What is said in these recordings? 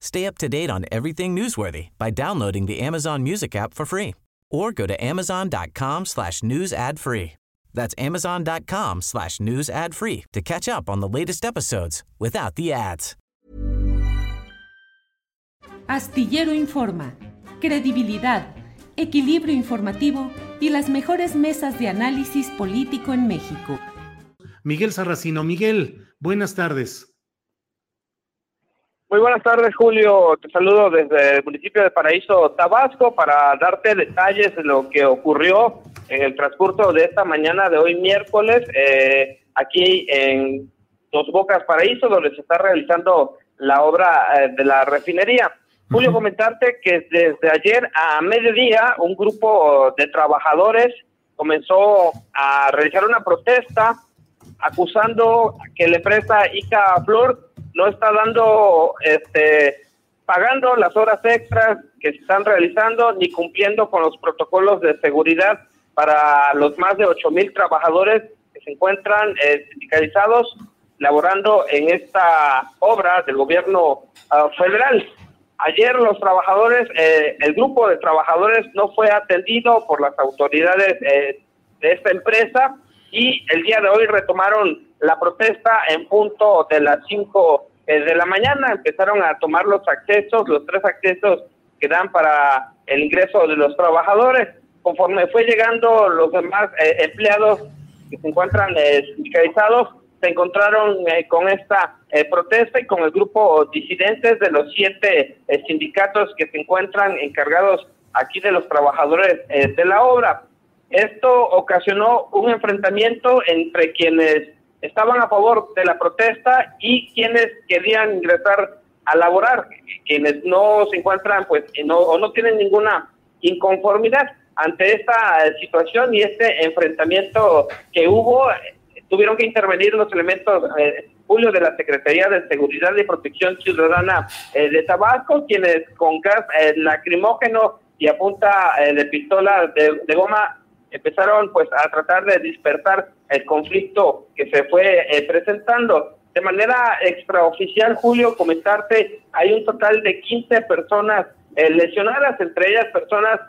Stay up to date on everything newsworthy by downloading the Amazon Music app for free or go to amazon.com slash news ad free. That's amazon.com slash news ad free to catch up on the latest episodes without the ads. Astillero Informa, credibilidad, equilibrio informativo y las mejores mesas de análisis político en México. Miguel Sarracino. Miguel, buenas tardes. Muy buenas tardes, Julio. Te saludo desde el municipio de Paraíso, Tabasco, para darte detalles de lo que ocurrió en el transcurso de esta mañana de hoy miércoles, eh, aquí en Dos Bocas, Paraíso, donde se está realizando la obra eh, de la refinería. Julio, comentarte que desde ayer a mediodía un grupo de trabajadores comenzó a realizar una protesta acusando que la empresa Ica Flor no está dando, este, pagando las horas extras que se están realizando ni cumpliendo con los protocolos de seguridad para los más de ocho mil trabajadores que se encuentran eh, sindicalizados laborando en esta obra del gobierno ah, federal. Ayer los trabajadores, eh, el grupo de trabajadores no fue atendido por las autoridades eh, de esta empresa y el día de hoy retomaron la protesta en punto de las 5 eh, de la mañana. Empezaron a tomar los accesos, los tres accesos que dan para el ingreso de los trabajadores. Conforme fue llegando los demás eh, empleados que se encuentran eh, sindicalizados, se encontraron con esta protesta y con el grupo disidentes de los siete sindicatos que se encuentran encargados aquí de los trabajadores de la obra. Esto ocasionó un enfrentamiento entre quienes estaban a favor de la protesta y quienes querían ingresar a laborar, quienes no se encuentran pues no, o no tienen ninguna inconformidad ante esta situación y este enfrentamiento que hubo, tuvieron que intervenir los elementos eh, Julio de la Secretaría de Seguridad y Protección Ciudadana eh, de Tabasco, quienes con gas eh, lacrimógeno y a punta eh, de pistola de goma empezaron pues a tratar de dispersar el conflicto que se fue eh, presentando. De manera extraoficial, Julio, comentarte, hay un total de 15 personas eh, lesionadas, entre ellas personas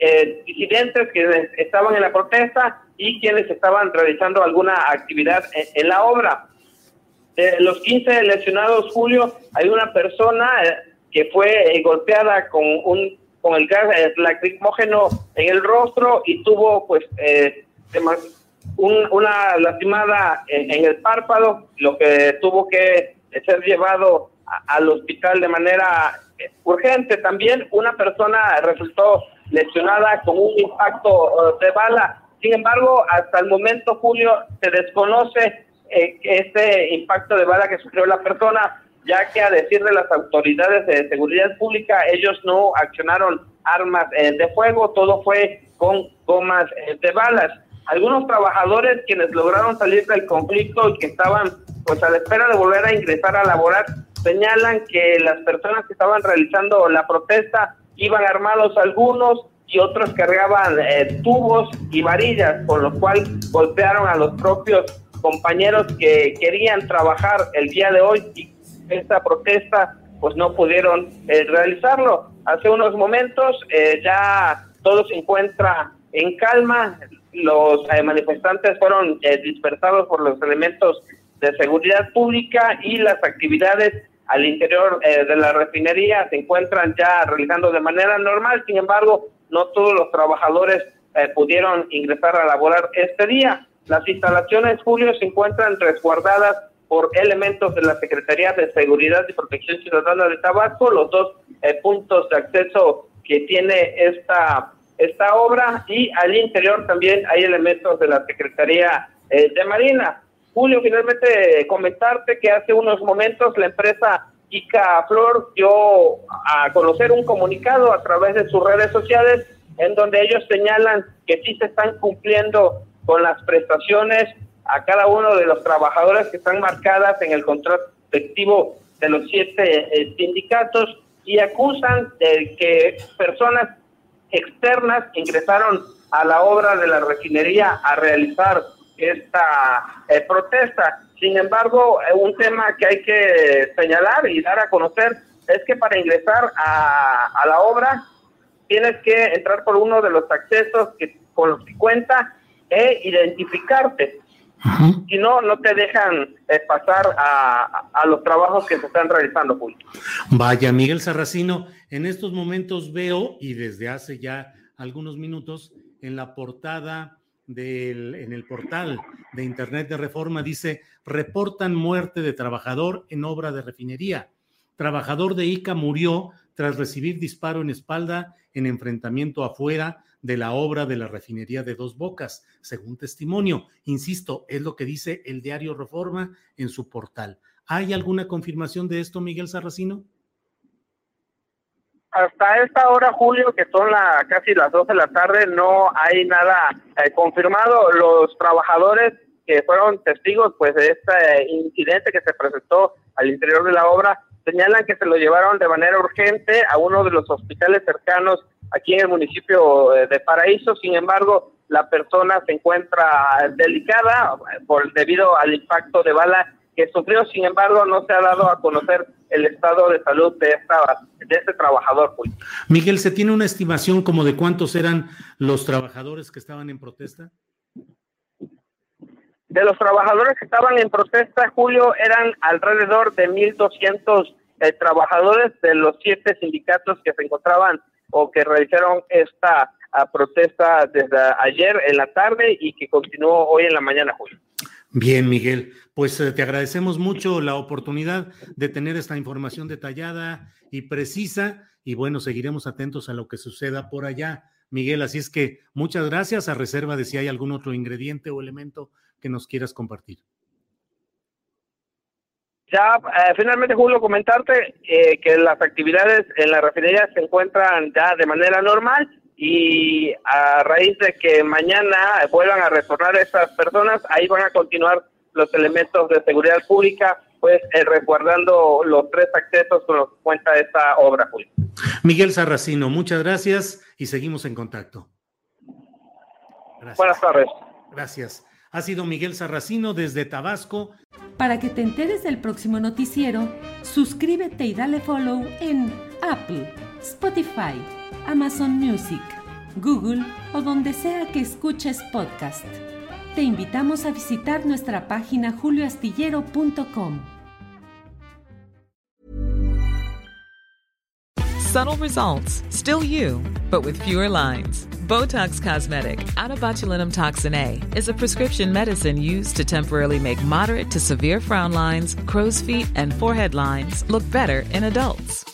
eh, disidentes que estaban en la protesta y quienes estaban realizando alguna actividad en, la obra. De los 15 lesionados, Julio, hay una persona que fue golpeada con un con el gas lacrimógeno en el rostro y tuvo pues eh, una lastimada en, el párpado, lo que tuvo que ser llevado al hospital de manera eh, urgente. También una persona resultó lesionada con un impacto eh, de bala. Sin embargo, hasta el momento, Julio, se desconoce eh, este impacto de bala que sufrió la persona ya que a decir de las autoridades de seguridad pública, ellos no accionaron armas eh, de fuego, todo fue con gomas eh, de balas. Algunos trabajadores quienes lograron salir del conflicto y que estaban pues a la espera de volver a ingresar a laborar, señalan que las personas que estaban realizando la protesta iban armados algunos y otros cargaban eh, tubos y varillas, con lo cual golpearon a los propios compañeros que querían trabajar el día de hoy y esta protesta pues no pudieron eh, realizarlo. Hace unos momentos eh, ya todo se encuentra en calma, los eh, manifestantes fueron dispersados por los elementos de seguridad pública y las actividades al interior de la refinería se encuentran ya realizando de manera normal, sin embargo, no todos los trabajadores pudieron ingresar a laborar este día. Las instalaciones, Julio, se encuentran resguardadas por elementos de la Secretaría de Seguridad y Protección Ciudadana de Tabasco, los dos eh, puntos de acceso que tiene esta, esta obra y al interior también hay elementos de la Secretaría eh, de Marina. Julio, finalmente comentarte que hace unos momentos la empresa Ica Flor dio a conocer un comunicado a través de sus redes sociales en donde ellos señalan que sí se están cumpliendo con las prestaciones a cada uno de los trabajadores que están marcadas en el contrato colectivo de los siete eh, sindicatos y acusan de que personas externas ingresaron a la obra de la refinería a realizar esta eh, protesta. Sin embargo, eh, un tema que hay que señalar y dar a conocer es que para ingresar a, a la obra tienes que entrar por uno de los accesos que, con los que cuenta e identificarte. Si no, no te dejan eh, pasar a, los trabajos que se están realizando, Julio. Vaya, Miguel Sarracino, en estos momentos veo, y desde hace ya algunos minutos, en la portada del, en el portal de Internet de Reforma dice, reportan muerte de trabajador en obra de refinería. Trabajador de ICA murió tras recibir disparo en espalda en enfrentamiento afuera de la obra de la refinería de Dos Bocas, según testimonio. Insisto, es lo que dice el diario Reforma en su portal. ¿Hay alguna confirmación de esto, Miguel Sarracino? Hasta esta hora, Julio, que son la, casi las 12 de la tarde, no hay nada eh, confirmado. Los trabajadores que fueron testigos pues de este incidente que se presentó al interior de la obra señalan que se lo llevaron de manera urgente a uno de los hospitales cercanos aquí en el municipio eh, de Paraíso. Sin embargo, la persona se encuentra delicada por debido al impacto de bala que sufrió. Sin embargo, no se ha dado a conocer el estado de salud de esta de este trabajador. Miguel, ¿se tiene una estimación como de cuántos eran los trabajadores que estaban en protesta? De los trabajadores que estaban en protesta, Julio, eran alrededor de 1.200 eh, trabajadores de los siete sindicatos que se encontraban o que realizaron esta ah, protesta desde ayer en la tarde y que continuó hoy en la mañana, Julio. Bien, Miguel, pues eh, te agradecemos mucho la oportunidad de tener esta información detallada y precisa y bueno, seguiremos atentos a lo que suceda por allá, Miguel. Así es que muchas gracias a reserva de si hay algún otro ingrediente o elemento que nos quieras compartir. Ya, eh, finalmente, Julio, comentarte eh, que las actividades en la refinería se encuentran ya de manera normal y a raíz de que mañana vuelvan a retornar estas personas, ahí van a continuar los elementos de seguridad pública, pues eh, resguardando los tres accesos con los que cuenta esta obra, Julio. Miguel Sarracino, muchas gracias y seguimos en contacto. Buenas tardes. Gracias. Ha sido Miguel Sarracino desde Tabasco. Para que te enteres del próximo noticiero, suscríbete y dale follow en Apple, Spotify, Amazon Music, Google o donde sea que escuches podcast. Te invitamos a visitar nuestra página julioastillero.com. Subtle results, still you, but with fewer lines. Botox Cosmetic, out of botulinum toxin A, is a prescription medicine used to temporarily make moderate to severe frown lines, crow's feet, and forehead lines look better in adults.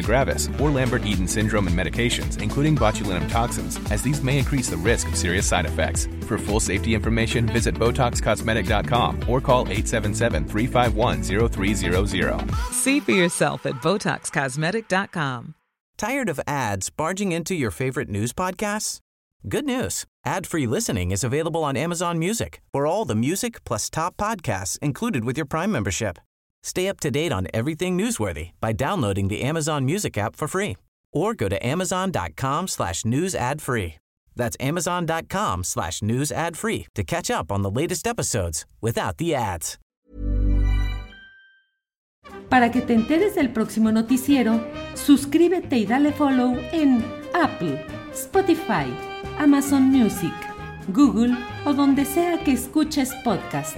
myasthenia gravis, or Lambert Eaton syndrome and medications, including botulinum toxins, as these may increase the risk of serious side effects. For full safety information, visit BotoxCosmetic.com or call 877 351 0300. See for yourself at BotoxCosmetic.com. Tired of ads barging into your favorite news podcasts? Good news. Ad-free listening is available on Amazon Music for all the music plus top podcasts included with your Prime membership. Stay up to date on everything newsworthy by downloading the Amazon Music app for free or go to amazon.com slash news ad free. That's amazon.com slash news ad free to catch up on the latest episodes without the ads. Para que te enteres del próximo noticiero, suscríbete y dale follow en Apple, Spotify, Amazon Music, Google o donde sea que escuches podcast.